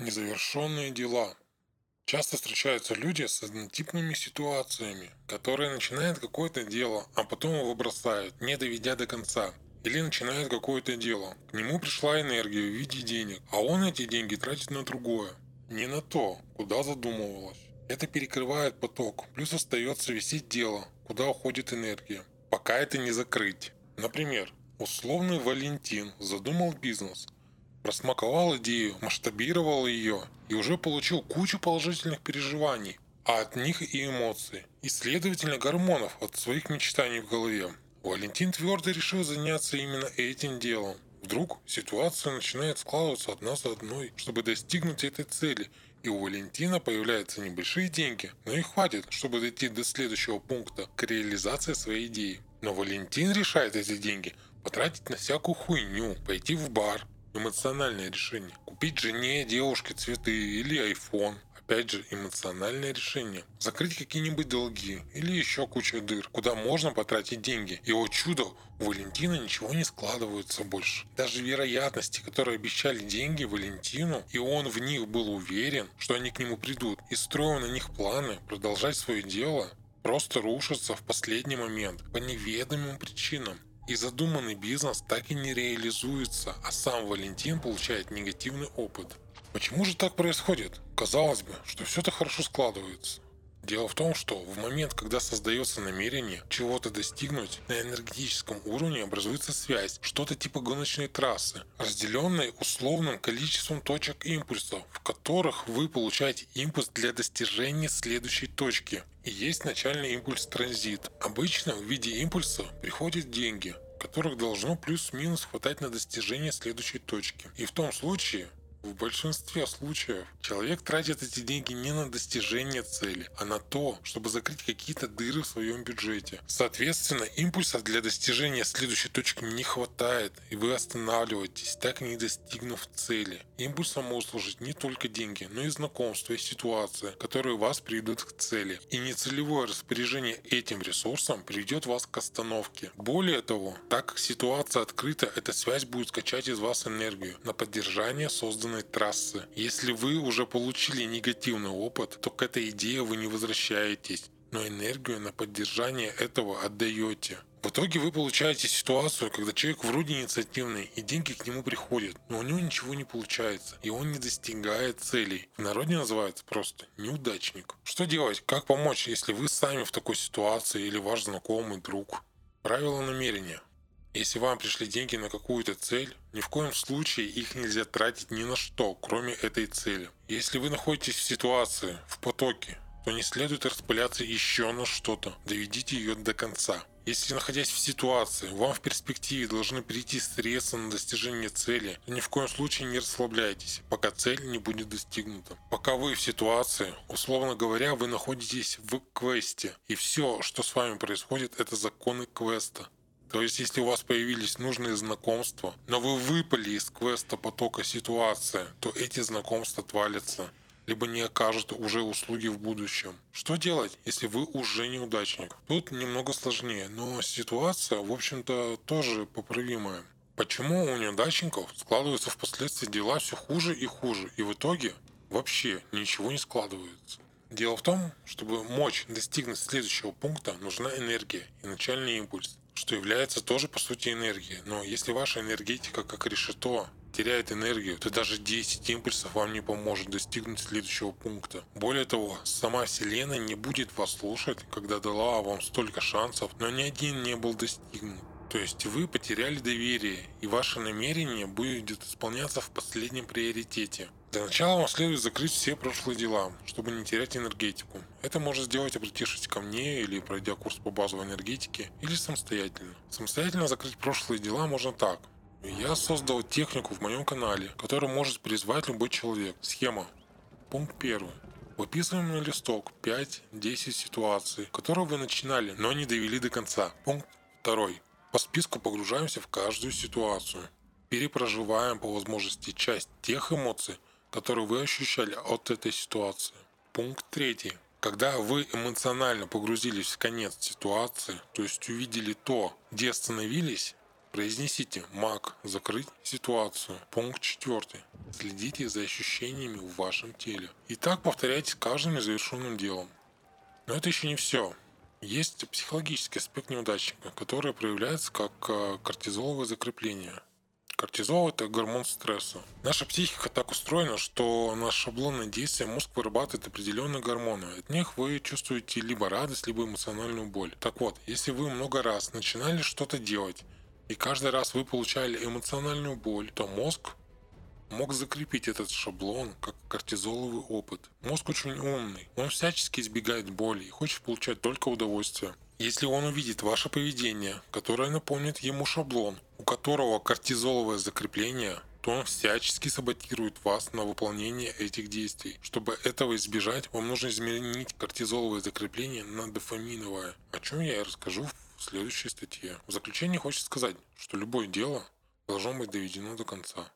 Незавершенные дела. Часто встречаются люди с однотипными ситуациями, которые начинают какое-то дело, а потом его бросают, не доведя до конца. Или начинают какое-то дело, к нему пришла энергия в виде денег, а он эти деньги тратит на другое, не на то, куда задумывалось. Это перекрывает поток, плюс остается висеть дело, куда уходит энергия, пока это не закрыть. Например, условный Валентин задумал бизнес – просмаковал идею, масштабировал ее и уже получил кучу положительных переживаний, а от них и эмоций, и следовательно гормонов от своих мечтаний в голове. Валентин твердо решил заняться именно этим делом. Вдруг ситуация начинает складываться одна за одной, чтобы достигнуть этой цели, и у Валентина появляются небольшие деньги, но их хватит, чтобы дойти до следующего пункта к реализации своей идеи. Но Валентин решает эти деньги потратить на всякую хуйню, пойти в бар, Эмоциональное решение. Купить жене, девушке цветы или iPhone. Опять же, эмоциональное решение. Закрыть какие-нибудь долги или еще куча дыр, куда можно потратить деньги. И о чудо, у Валентина ничего не складывается больше. Даже вероятности, которые обещали деньги Валентину, и он в них был уверен, что они к нему придут, и строил на них планы продолжать свое дело, просто рушатся в последний момент по неведомым причинам. И задуманный бизнес так и не реализуется, а сам Валентин получает негативный опыт. Почему же так происходит? Казалось бы, что все это хорошо складывается. Дело в том, что в момент, когда создается намерение чего-то достигнуть, на энергетическом уровне образуется связь, что-то типа гоночной трассы, разделенной условным количеством точек импульсов, в которых вы получаете импульс для достижения следующей точки. И есть начальный импульс транзит. Обычно в виде импульса приходят деньги, которых должно плюс-минус хватать на достижение следующей точки. И в том случае, в большинстве случаев человек тратит эти деньги не на достижение цели, а на то, чтобы закрыть какие-то дыры в своем бюджете. Соответственно, импульсов для достижения следующей точки не хватает, и вы останавливаетесь, так и не достигнув цели. Импульсом могут служить не только деньги, но и знакомства и ситуации, которые вас приведут к цели. И нецелевое распоряжение этим ресурсом приведет вас к остановке. Более того, так как ситуация открыта, эта связь будет скачать из вас энергию на поддержание созданной созданной трассы. Если вы уже получили негативный опыт, то к этой идее вы не возвращаетесь, но энергию на поддержание этого отдаете. В итоге вы получаете ситуацию, когда человек вроде инициативный, и деньги к нему приходят, но у него ничего не получается, и он не достигает целей. В народе называется просто неудачник. Что делать? Как помочь, если вы сами в такой ситуации или ваш знакомый друг? Правило намерения. Если вам пришли деньги на какую-то цель, ни в коем случае их нельзя тратить ни на что, кроме этой цели. Если вы находитесь в ситуации, в потоке, то не следует распыляться еще на что-то. Доведите ее до конца. Если, находясь в ситуации, вам в перспективе должны прийти средства на достижение цели, то ни в коем случае не расслабляйтесь, пока цель не будет достигнута. Пока вы в ситуации, условно говоря, вы находитесь в квесте, и все, что с вами происходит, это законы квеста. То есть, если у вас появились нужные знакомства, но вы выпали из квеста потока ситуация, то эти знакомства отвалятся, либо не окажут уже услуги в будущем. Что делать, если вы уже неудачник? Тут немного сложнее, но ситуация, в общем-то, тоже поправимая. Почему у неудачников складываются впоследствии дела все хуже и хуже, и в итоге вообще ничего не складывается? Дело в том, чтобы мочь достигнуть следующего пункта, нужна энергия и начальный импульс что является тоже по сути энергией. Но если ваша энергетика как решето теряет энергию, то даже 10 импульсов вам не поможет достигнуть следующего пункта. Более того, сама Вселенная не будет вас слушать, когда дала вам столько шансов, но ни один не был достигнут. То есть вы потеряли доверие, и ваше намерение будет исполняться в последнем приоритете. Для начала вам следует закрыть все прошлые дела, чтобы не терять энергетику. Это можно сделать, обратившись ко мне или пройдя курс по базовой энергетике, или самостоятельно. Самостоятельно закрыть прошлые дела можно так. Я создал технику в моем канале, которую может призвать любой человек. Схема. Пункт первый. Выписываем на листок 5-10 ситуаций, которые вы начинали, но не довели до конца. Пункт второй. По списку погружаемся в каждую ситуацию. Перепроживаем по возможности часть тех эмоций, которые вы ощущали от этой ситуации. Пункт третий. Когда вы эмоционально погрузились в конец ситуации, то есть увидели то, где остановились, Произнесите «маг», закрыть ситуацию. Пункт 4. Следите за ощущениями в вашем теле. И так повторяйте каждым незавершенным делом. Но это еще не все. Есть психологический аспект неудачника, который проявляется как э, кортизоловое закрепление. Кортизол – это гормон стресса. Наша психика так устроена, что на шаблонное действие мозг вырабатывает определенные гормоны. От них вы чувствуете либо радость, либо эмоциональную боль. Так вот, если вы много раз начинали что-то делать, и каждый раз вы получали эмоциональную боль, то мозг мог закрепить этот шаблон как кортизоловый опыт. Мозг очень умный, он всячески избегает боли и хочет получать только удовольствие. Если он увидит ваше поведение, которое напомнит ему шаблон, которого кортизоловое закрепление, то он всячески саботирует вас на выполнение этих действий. Чтобы этого избежать, вам нужно изменить кортизоловое закрепление на дофаминовое, о чем я и расскажу в следующей статье. В заключение хочется сказать, что любое дело должно быть доведено до конца.